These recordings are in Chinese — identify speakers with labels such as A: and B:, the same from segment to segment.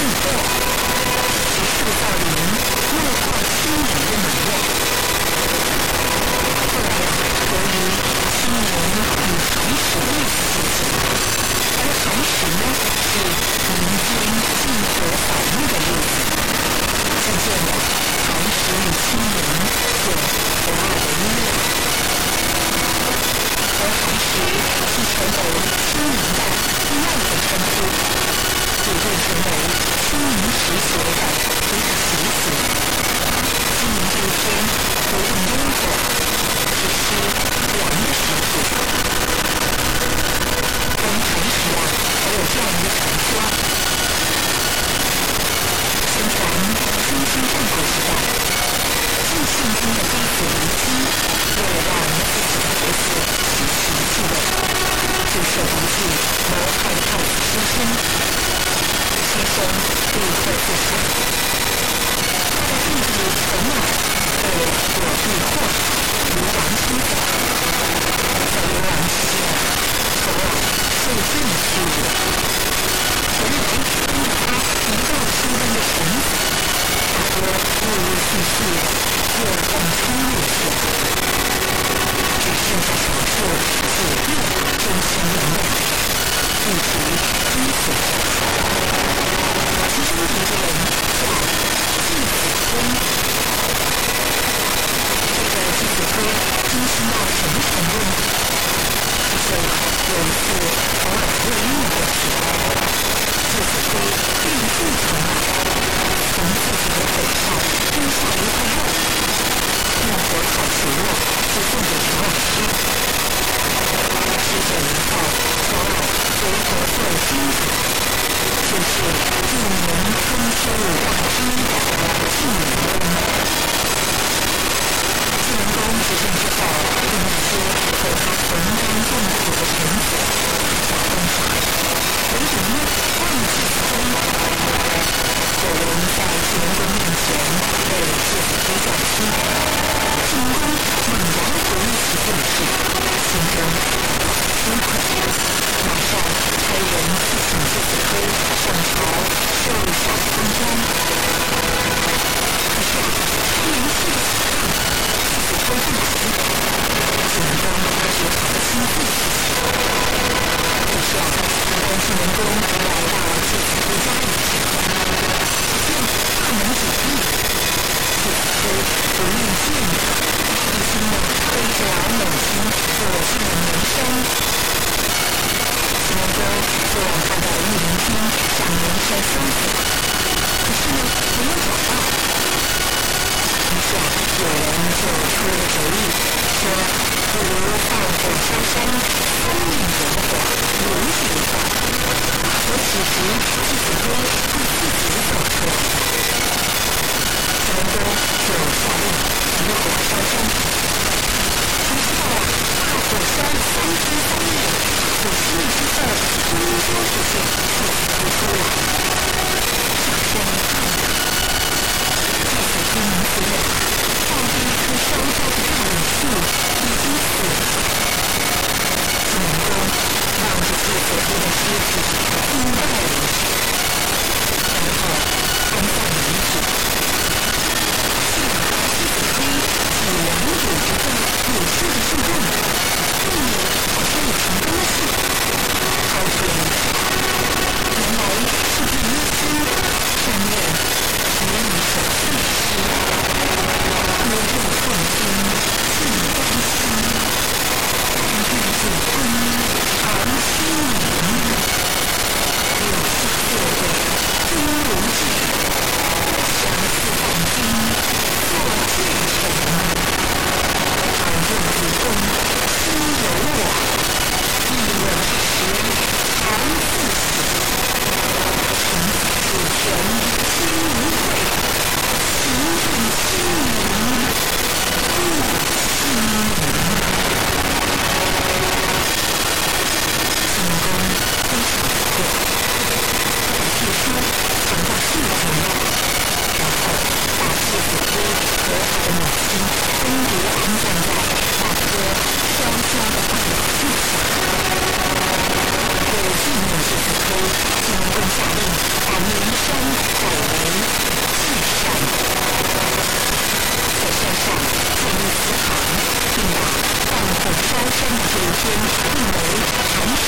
A: 圣座，其数造林，莫挂青梅的门面。后来由于青梅呢，以红石类似进行，而红石呢，是民间禁止采蜜的。中，可以再做思考。他甚至被满载着壁画、牛郎、春花、小牛郎、小羊、小鹿、兽像的系列。从那集，到书中的神，他觉得陆陆续续又横穿入去。只剩下少数五六卷千年的梦，以及书中的。其中一个人叫季子谦这个季子谦粗心到什么程度呢有一次偶尔会路过此季子并不常来从自己的上割下一块肉那火烤熟了就送给所有人用二十九年后所有人都得到了金钱就是祝大家新年快乐。济公公其实是在跟那些和他同甘共苦的同伙结盟。结盟呢，让济公公来。济在济公面前被了。做出了主意，说不如大婶烧山。三面人火轮起，我此时为什么不自己走出来？三哥就下令：如果他烧山，只需要大婶烧三只山药，五日之后，阴山之事一切不会出来。三哥，小山开了，再快些，娘子。一颗烧焦的木头已经死了，怎么着？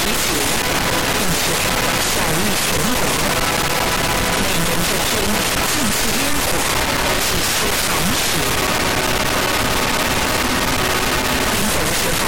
A: 这一天定为寒食节，并且享誉全国。每年这天尽是烟火，只吃寒食。临走的时候，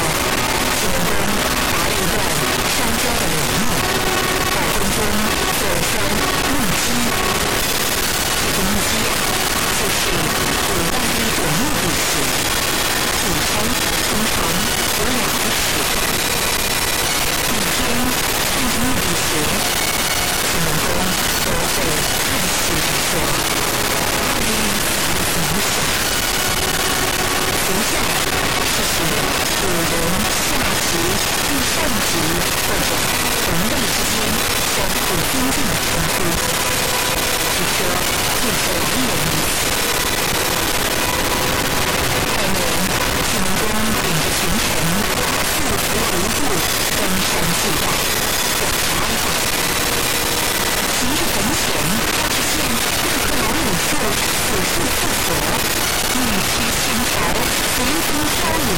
A: 随风飘舞。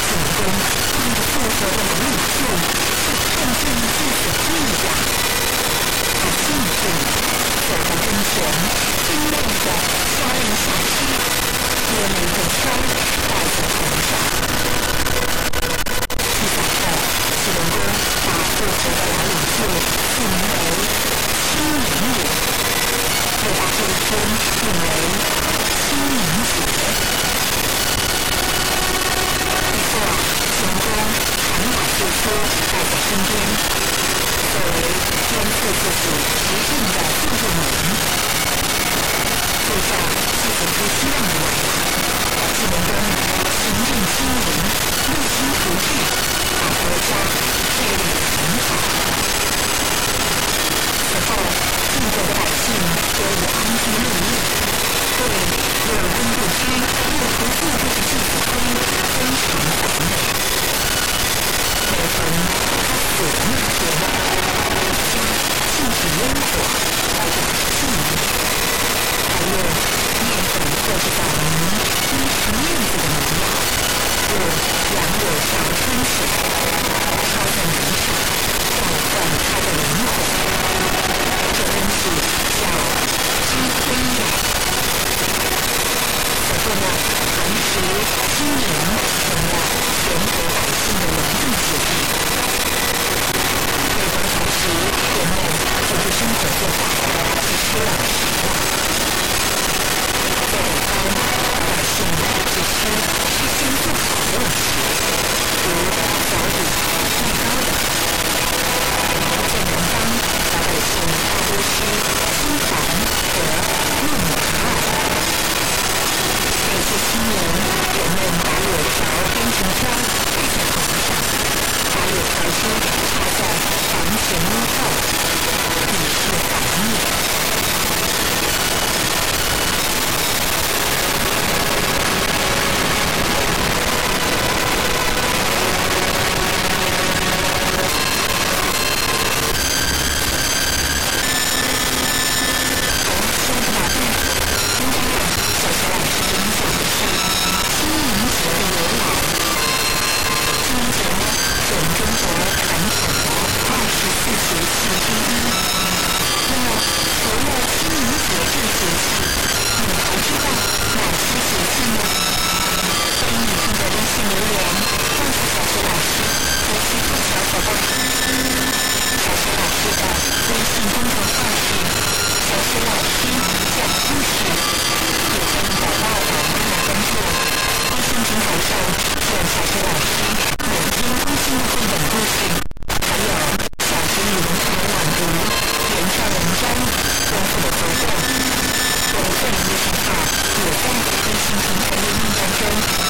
A: 秦文公望着复活的老柳树，却看见自己的意象。他进步走到跟前，精炼地掐了下枝。捏了一根签戴在头上。祭拜后，齐文公把复活的老柳树命名为清明柳，又把这一天定为监测自己时政的座右铭。就在祭祖出希望的晚上，烟火来表示纪念。还用面粉或是枣泥捏成面子的模样，用杨柳条穿起来，烧在炉上，召唤他的灵魂。这东西叫知婚宴。此后呢，寒食清明成了全国百姓的荣誉节日。每逢寒食，人们就会生活做法，去吃老食了。在北方，百姓只吃事先做好的文章丰富的收获，做这剩余的计划，也在准备新型产业应中。